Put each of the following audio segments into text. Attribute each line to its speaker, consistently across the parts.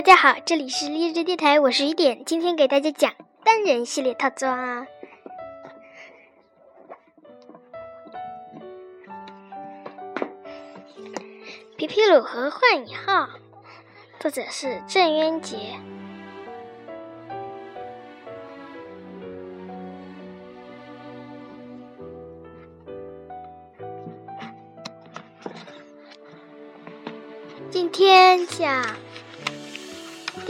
Speaker 1: 大家好，这里是励志电台，我是雨点，今天给大家讲单人系列套装。皮皮鲁和幻影号，作者是郑渊洁。今天讲。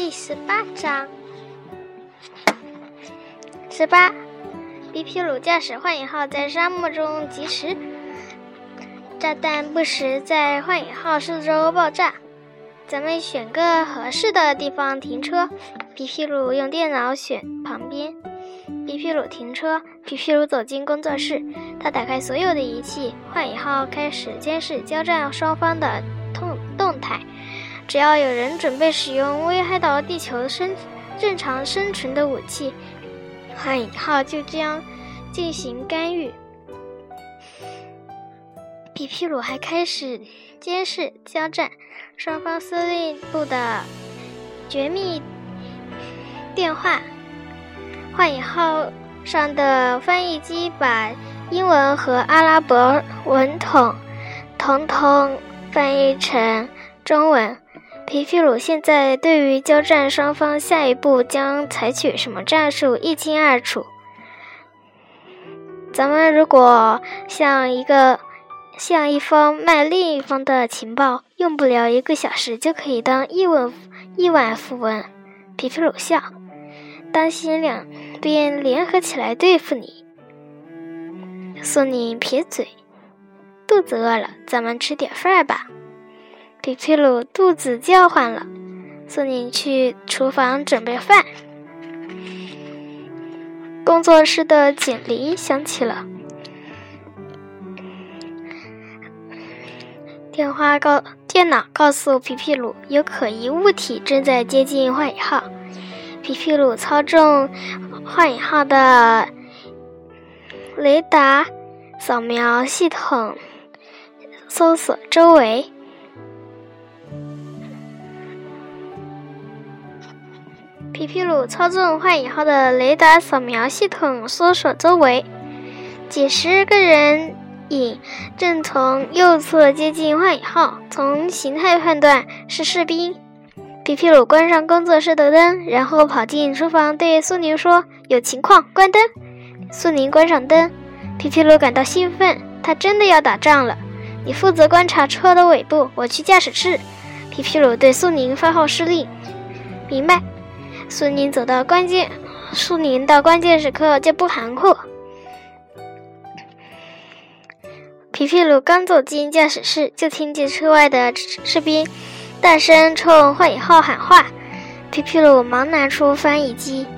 Speaker 1: 第十八章，十八，皮皮鲁驾驶幻影号在沙漠中疾驰，炸弹不时在幻影号四周爆炸。咱们选个合适的地方停车。皮皮鲁用电脑选旁边。皮皮鲁停车。皮皮鲁走进工作室，他打开所有的仪器，幻影号开始监视交战双方的。只要有人准备使用危害到地球生正常生存的武器，幻影号就将进行干预。皮皮鲁还开始监视交战双方司令部的绝密电话。幻影号上的翻译机把英文和阿拉伯文统统统翻译成中文。皮皮鲁现在对于交战双方下一步将采取什么战术一清二楚。咱们如果向一个向一方卖另一方的情报，用不了一个小时就可以当亿万亿万富翁。皮皮鲁笑，当心两边联合起来对付你。苏宁撇嘴，肚子饿了，咱们吃点饭吧。皮皮鲁肚子叫唤了，苏宁去厨房准备饭。工作室的警铃响起了，电话告电脑告诉皮皮鲁有可疑物体正在接近幻影号。皮皮鲁操纵幻影号的雷达扫描系统，搜索周围。皮皮鲁操纵幻影号的雷达扫描系统，搜索周围，几十个人影正从右侧接近幻影号。从形态判断是士兵。皮皮鲁关上工作室的灯，然后跑进厨房，对苏宁说：“有情况，关灯。”苏宁关上灯。皮皮鲁感到兴奋，他真的要打仗了。你负责观察车的尾部，我去驾驶室。皮皮鲁对苏宁发号施令：“明白。”苏宁走到关键，苏宁到关键时刻就不含糊。皮皮鲁刚走进驾驶室，就听见车外的士兵大声冲幻影号喊话。皮皮鲁忙拿出翻译机，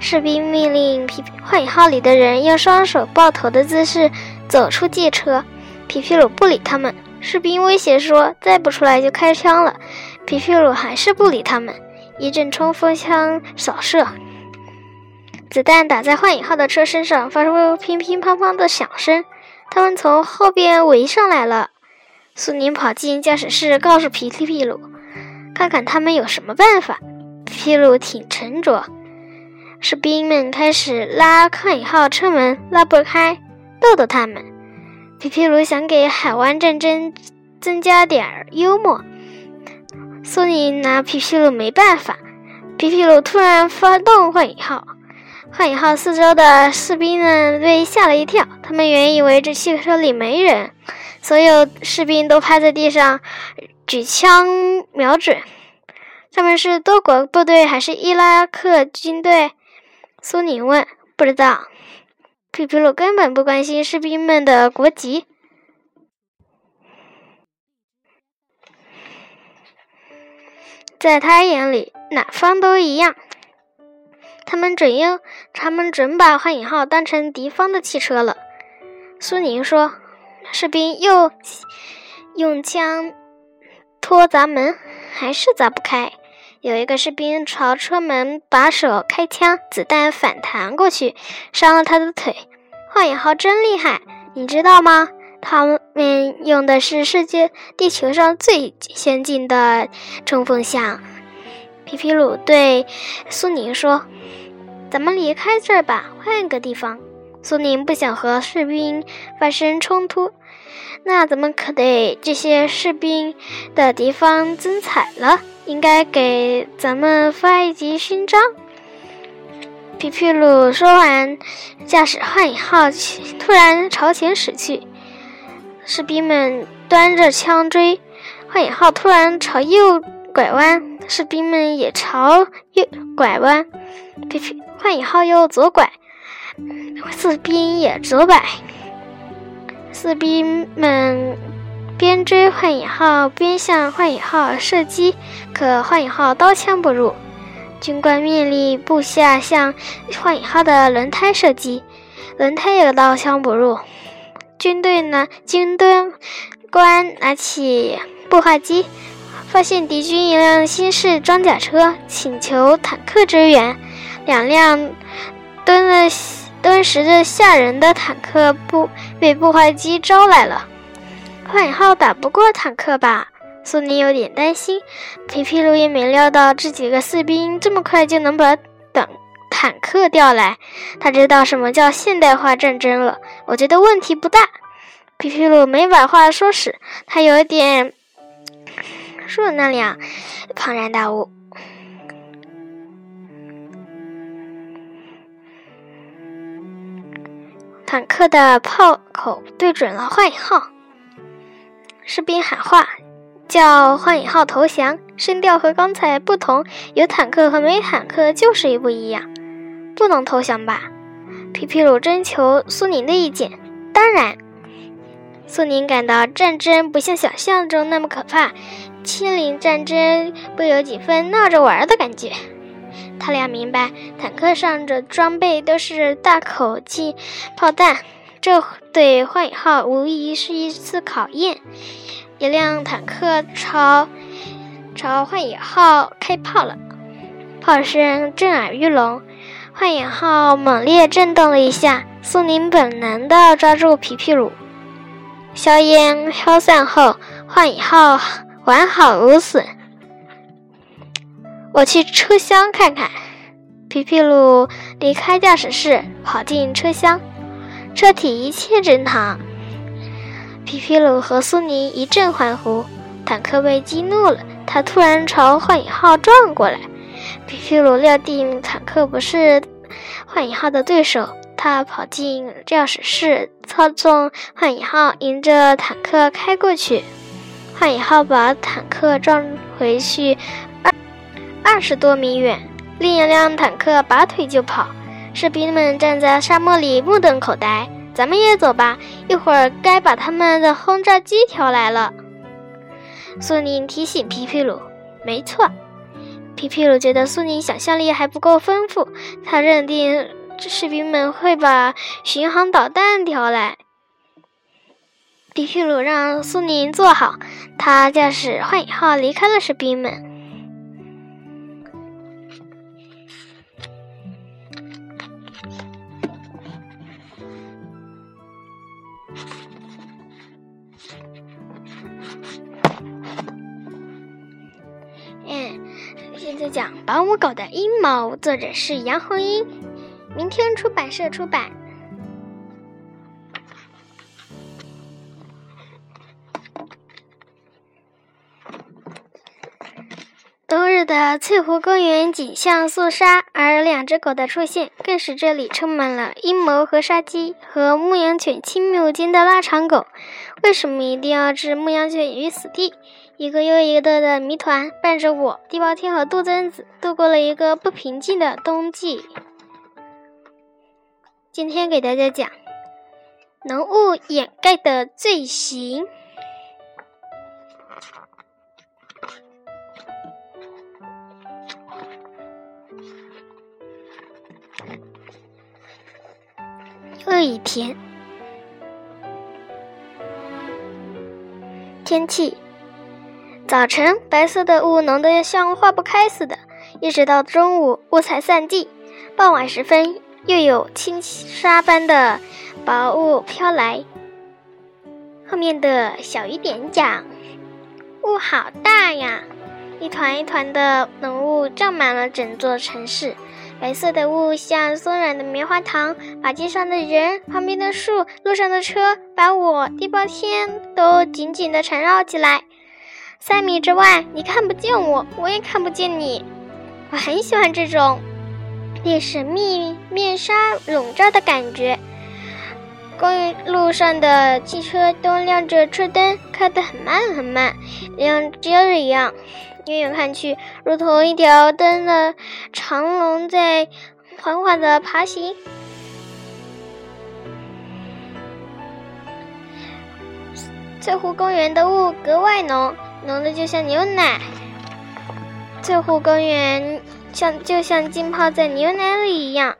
Speaker 1: 士兵命令皮幻影号里的人用双手抱头的姿势走出汽车。皮皮鲁不理他们，士兵威胁说：“再不出来就开枪了。”皮皮鲁还是不理他们。一阵冲锋枪扫射，子弹打在幻影号的车身上，发出乒乒乓乓的响声。他们从后边围上来了。苏宁跑进驾驶室，告诉皮皮鲁：“看看他们有什么办法。”皮皮鲁挺沉着。士兵们开始拉幻影号车门，拉不开，逗逗他们。皮皮鲁想给海湾战争增加点幽默。苏宁拿皮皮鲁没办法，皮皮鲁突然发动幻影号，幻影号四周的士兵们被吓了一跳，他们原以为这汽车里没人，所有士兵都趴在地上，举枪瞄准。他们是多国部队还是伊拉克军队？苏宁问。不知道。皮皮鲁根本不关心士兵们的国籍。在他眼里，哪方都一样。他们准用，他们准把幻影号当成敌方的汽车了。苏宁说：“士兵又用枪托砸门，还是砸不开。有一个士兵朝车门把手开枪，子弹反弹过去，伤了他的腿。幻影号真厉害，你知道吗？”他们用的是世界地球上最先进的冲锋枪。皮皮鲁对苏宁说：“咱们离开这儿吧，换个地方。”苏宁不想和士兵发生冲突，那咱们可得这些士兵的敌方增彩了，应该给咱们发一级勋章。皮皮鲁说完，驾驶幻影号突然朝前驶去，士兵们端着枪追。幻影号突然朝右拐弯，士兵们也朝右拐弯。皮皮幻影号又左拐，士兵也左拐。士兵们边追幻影号边向幻影号射击，可幻影号刀枪不入。军官命令部下向幻影号的轮胎射击，轮胎也刀枪不入。军队呢？军队官拿起步话机，发现敌军一辆新式装甲车，请求坦克支援。两辆蹲了蹲实着吓人的坦克步被步话机招来了。幻影号打不过坦克吧？苏尼有点担心，皮皮鲁也没料到这几个士兵这么快就能把坦克调来。他知道什么叫现代化战争了。我觉得问题不大。皮皮鲁没把话说死，他有点说那样庞然大物。坦克的炮口对准了幻影号，士兵喊话。叫幻影号投降，声调和刚才不同。有坦克和没坦克就是一不一样，不能投降吧？皮皮鲁征求苏宁的意见。当然，苏宁感到战争不像想象中那么可怕，亲临战争不有几分闹着玩的感觉。他俩明白，坦克上的装备都是大口径炮弹，这对幻影号无疑是一次考验。一辆坦克朝朝幻影号开炮了，炮声震耳欲聋。幻影号猛烈震动了一下，苏宁本能地抓住皮皮鲁。硝烟消散后，幻影号完好无损。我去车厢看看。皮皮鲁离开驾驶室，跑进车厢，车体一切正常。皮皮鲁和苏宁一阵欢呼，坦克被激怒了，他突然朝幻影号撞过来。皮皮鲁料定坦克不是幻影号的对手，他跑进驾驶室，操纵幻影号迎着坦克开过去。幻影号把坦克撞回去二二十多米远，另一辆坦克拔腿就跑，士兵们站在沙漠里目瞪口呆。咱们也走吧，一会儿该把他们的轰炸机调来了。苏宁提醒皮皮鲁：“没错。”皮皮鲁觉得苏宁想象力还不够丰富，他认定士兵们会把巡航导弹调来。皮皮鲁让苏宁坐好，他驾驶幻影号离开了士兵们。狗的阴谋，作者是杨红樱，明天出版社出版。冬日的翠湖公园景象肃杀，而两只狗的出现更使这里充满了阴谋和杀机。和牧羊犬亲密无间的腊肠狗，为什么一定要置牧羊犬于死地？一个又一个的谜团伴着我，地包天和杜真子度过了一个不平静的冬季。今天给大家讲浓雾掩盖的罪行。这一天，天气。早晨，白色的雾浓得像化不开似的，一直到中午，雾才散尽。傍晚时分，又有轻纱般的薄雾飘来。后面的小雨点讲：“雾好大呀！”一团一团的浓雾罩满了整座城市，白色的雾像松软的棉花糖，把街上的人、旁边的树、路上的车，把我地包天都紧紧地缠绕起来。三米之外，你看不见我，我也看不见你。我很喜欢这种被神秘面纱笼罩的感觉。公路上的汽车都亮着车灯，开得很慢很慢，像街儿一样。远远看去，如同一条灯的长龙在缓缓地爬行。翠湖公园的雾格外浓，浓的就像牛奶。翠湖公园像就像浸泡在牛奶里一样。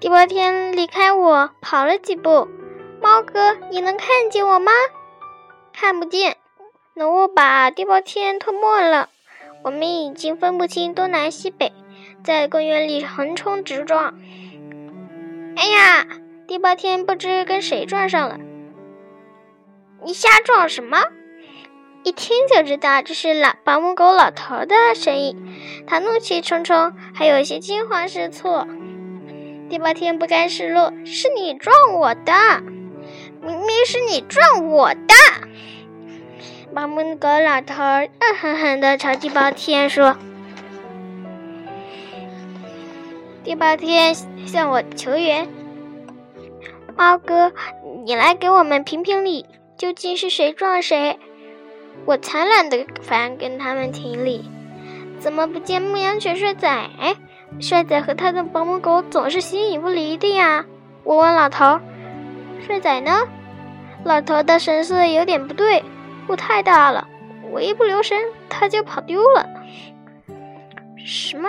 Speaker 1: 第八天离开我，跑了几步。猫哥，你能看见我吗？看不见，浓雾把地包天吞没了。我们已经分不清东南西北，在公园里横冲直撞。哎呀，地包天不知跟谁撞上了。你瞎撞什么？一听就知道这是老保姆狗老头的声音。他怒气冲冲，还有些惊慌失措。第八天不甘示弱，是你撞我的，明明是你撞我的！保姆狗老头恶狠狠地朝第八天说：“第八天向我求援，猫哥，你来给我们评评理，究竟是谁撞谁？我才懒得烦跟他们评理，怎么不见牧羊犬帅仔？”帅仔和他的保姆狗总是形影不离的呀！我问老头：“帅仔呢？”老头的神色有点不对。雾太大了，我一不留神，他就跑丢了。什么？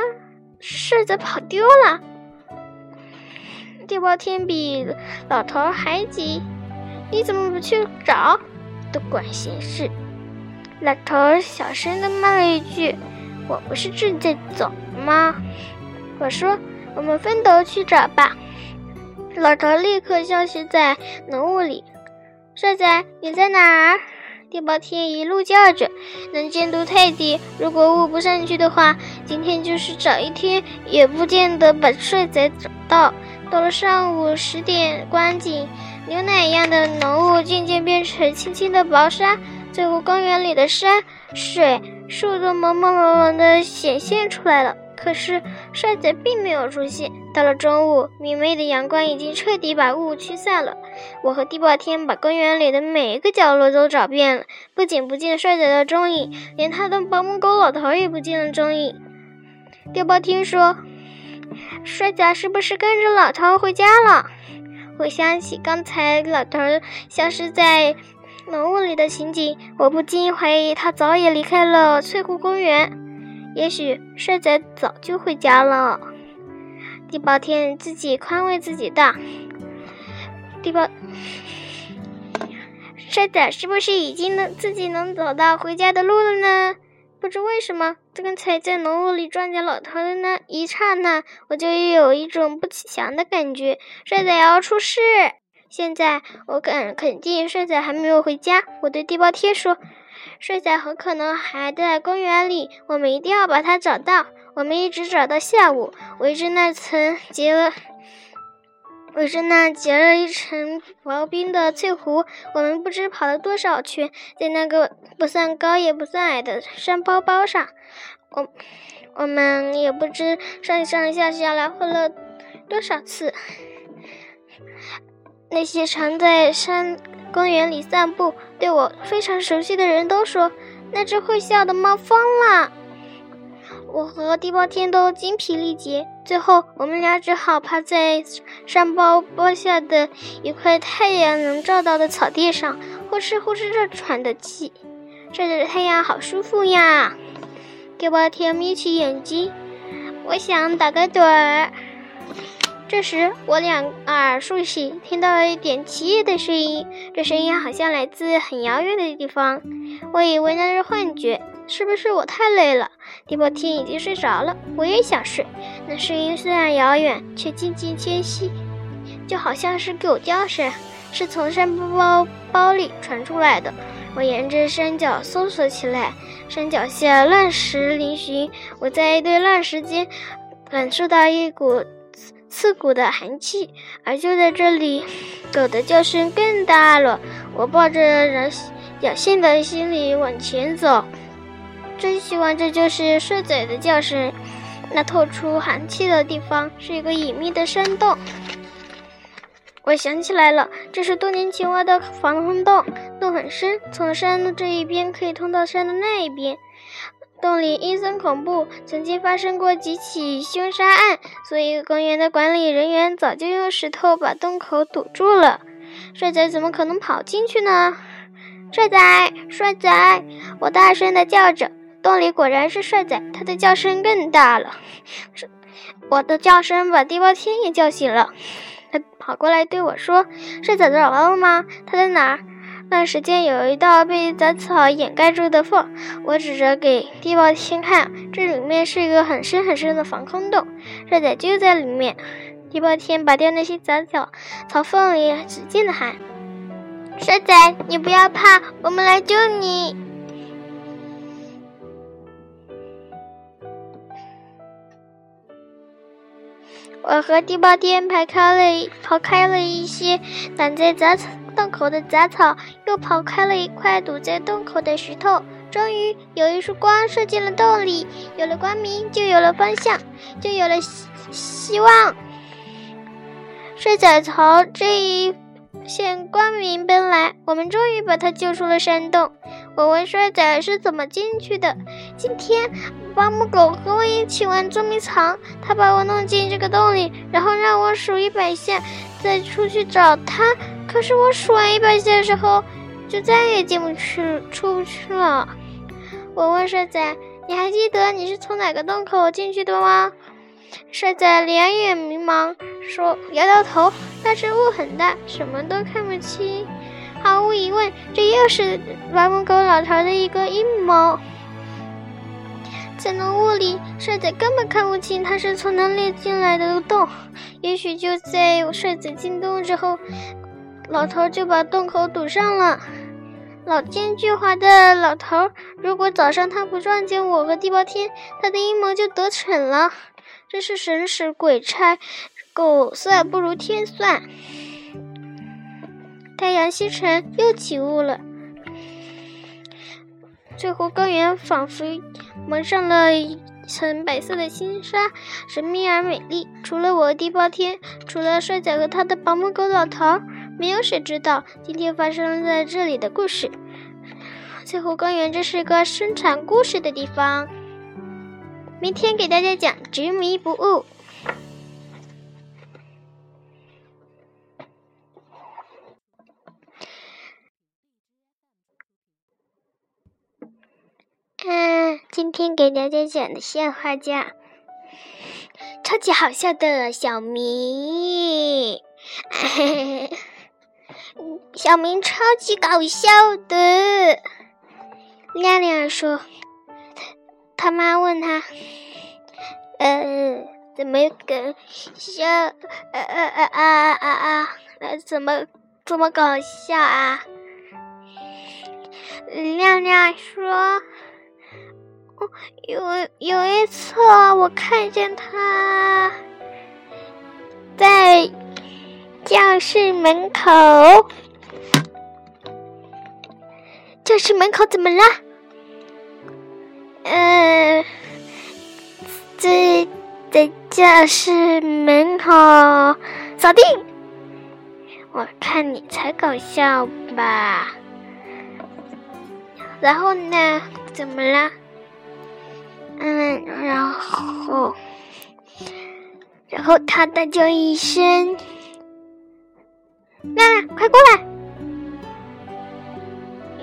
Speaker 1: 柿子跑丢了？地包天比老头还急，你怎么不去找？多管闲事！老头小声的骂了一句：“我不是正在走吗？”我说：“我们分头去找吧。”老头立刻消失在浓雾里。帅仔，你在哪儿？地包天一路叫着，能见度太低，如果雾不上去的话，今天就是找一天也不见得把帅仔找到。到了上午十点观景，牛奶一样的浓雾渐渐变成轻轻的薄纱，最后公园里的山水树都朦朦胧胧的显现出来了。可是帅仔并没有出现。到了中午，明媚的阳光已经彻底把雾驱散了。我和地包天把公园里的每一个角落都找遍了，不仅不见帅仔的踪影，连他的保姆狗老头也不见了踪影。地包天说：“帅仔是不是跟着老头回家了？”我想起刚才老头消失在浓雾里的情景，我不禁怀疑他早已离开了翠湖公园。也许帅仔早就回家了。地包天自己宽慰自己道：“地包，帅仔是不是已经能自己能走到回家的路了呢？不知为什么，刚才在浓雾里撞见老头的那一刹那，我就有一种不祥的感觉，帅仔要出事。现在我敢肯定，帅仔还没有回家。我对地包天说。”帅仔很可能还在公园里，我们一定要把他找到。我们一直找到下午，围着那层结了，围着那结了一层薄冰的翠湖，我们不知跑了多少圈，在那个不算高也不算矮的山包包上，我我们也不知上上下下来回了多少次。那些常在山。公园里散步，对我非常熟悉的人都说，那只会笑的猫疯了。我和地包天都精疲力竭，最后我们俩只好趴在山包包下的一块太阳能照到的草地上，呼哧呼哧着喘着气。晒着太阳好舒服呀！地包天眯起眼睛，我想打个盹儿。这时，我两耳竖起，听到了一点奇异的声音。这声音好像来自很遥远的地方。我以为那是幻觉，是不是我太累了？迪波天已经睡着了，我也想睡。那声音虽然遥远，却静静清晰，就好像是狗叫声。是从山包包里传出来的。我沿着山脚搜索起来，山脚下乱石嶙峋，我在一堆乱石间感受到一股刺骨的寒气。而就在这里，狗的叫声更大了。我抱着人侥幸的心理往前走，真希望这就是睡嘴的叫声。那透出寒气的地方是一个隐秘的山洞。我想起来了，这是多年前挖的防空洞，洞很深，从山的这一边可以通到山的那一边。洞里阴森恐怖，曾经发生过几起凶杀案，所以公园的管理人员早就用石头把洞口堵住了。帅仔怎么可能跑进去呢？帅仔，帅仔！我大声的叫着，洞里果然是帅仔，他的叫声更大了。我的叫声把地包天也叫醒了。他跑过来对我说：“帅仔找到了吗？他在哪儿？”那时间有一道被杂草掩盖住的缝，我指着给地包天看，这里面是一个很深很深的防空洞，帅仔就在里面。地包天拔掉那些杂草，草缝里使劲的喊：“帅仔，你不要怕，我们来救你。”我和地包天排开了，刨开了一些挡在杂草洞口的杂草，又刨开了一块堵在洞口的石头。终于有一束光射进了洞里，有了光明，就有了方向，就有了希希望。帅仔朝这一线光明奔来，我们终于把他救出了山洞。我问帅仔是怎么进去的。今天。巴木狗和我一起玩捉迷藏，他把我弄进这个洞里，然后让我数一百下，再出去找他。可是我数完一百下的时候，就再也进不去，出不去了。我问帅仔：“你还记得你是从哪个洞口进去的吗？”帅仔两眼迷茫，说：“摇摇头。”但是雾很大，什么都看不清。毫无疑问，这又是巴木狗老头的一个阴谋。在那雾里，帅仔根本看不清他是从哪里进来的洞。也许就在帅仔进洞之后，老头就把洞口堵上了。老奸巨猾的老头，如果早上他不撞见我和地包天，他的阴谋就得逞了。真是神使鬼差，狗算不如天算。太阳西沉，又起雾了。最后，高原仿佛蒙上了一层白色的轻纱，神秘而美丽。除了我和地包天，除了帅仔和他的保姆狗老头，没有谁知道今天发生在这里的故事。翠湖公园这是个生产故事的地方。明天给大家讲执迷不悟。嗯，今天给大家讲的笑话叫《超级好笑的小明》。小明超级搞笑的。亮亮说：“他妈问他，呃，怎么搞笑？呃呃呃啊啊啊！怎么这么搞笑啊？”亮亮说。有有一次，我看见他在教室门口。教室门口怎么了？嗯，在在教室门口扫地。我看你才搞笑吧。然后呢？怎么了？嗯，然后，然后他大叫一声：“娜娜，快过来！”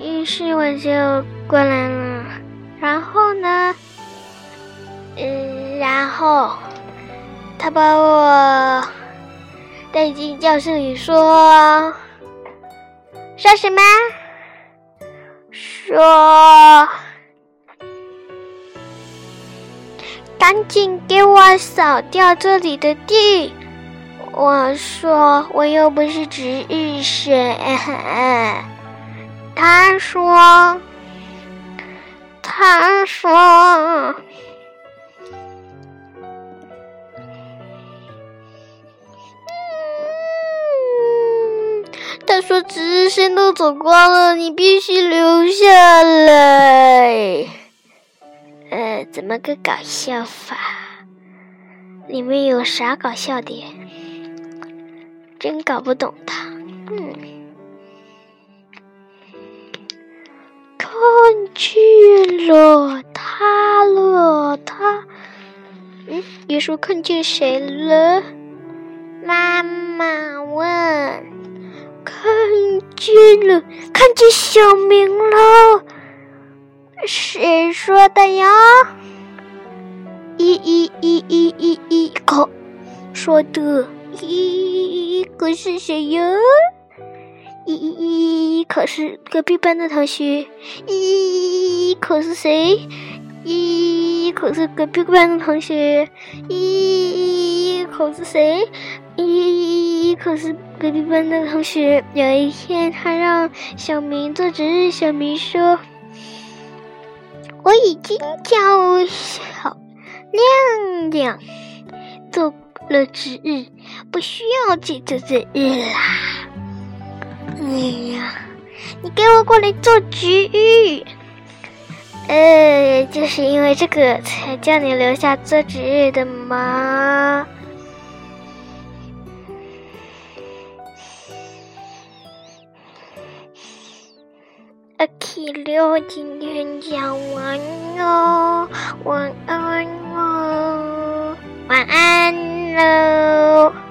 Speaker 1: 于是我就过来了。然后呢，嗯，然后他把我带进教室里，说：“说什么？说。”赶紧给我扫掉这里的地！我说我又不是值日生。他说，他说。他说：“值日生都走光了，你必须留下来。”呃，怎么个搞笑法？里面有啥搞笑的？真搞不懂他。嗯，看见了他了，他。嗯，你说看见谁了？妈妈问。看见了，看见小明了。谁说的呀？一一一一一一口说的。咦，可是谁哟？咦咦咦可是隔壁班的同学。咦可是谁？咦可是隔壁班的同学。咦可是谁？咦咦咦可是隔壁班的同学。有一天，他让小明做值日。小明说：“我已经叫小亮亮做了值日，不需要记做值日啦。”哎呀，你给我过来做值日！呃，就是因为这个才叫你留下做值日的吗？阿奇六今天讲完喽，晚安喽，晚安喽。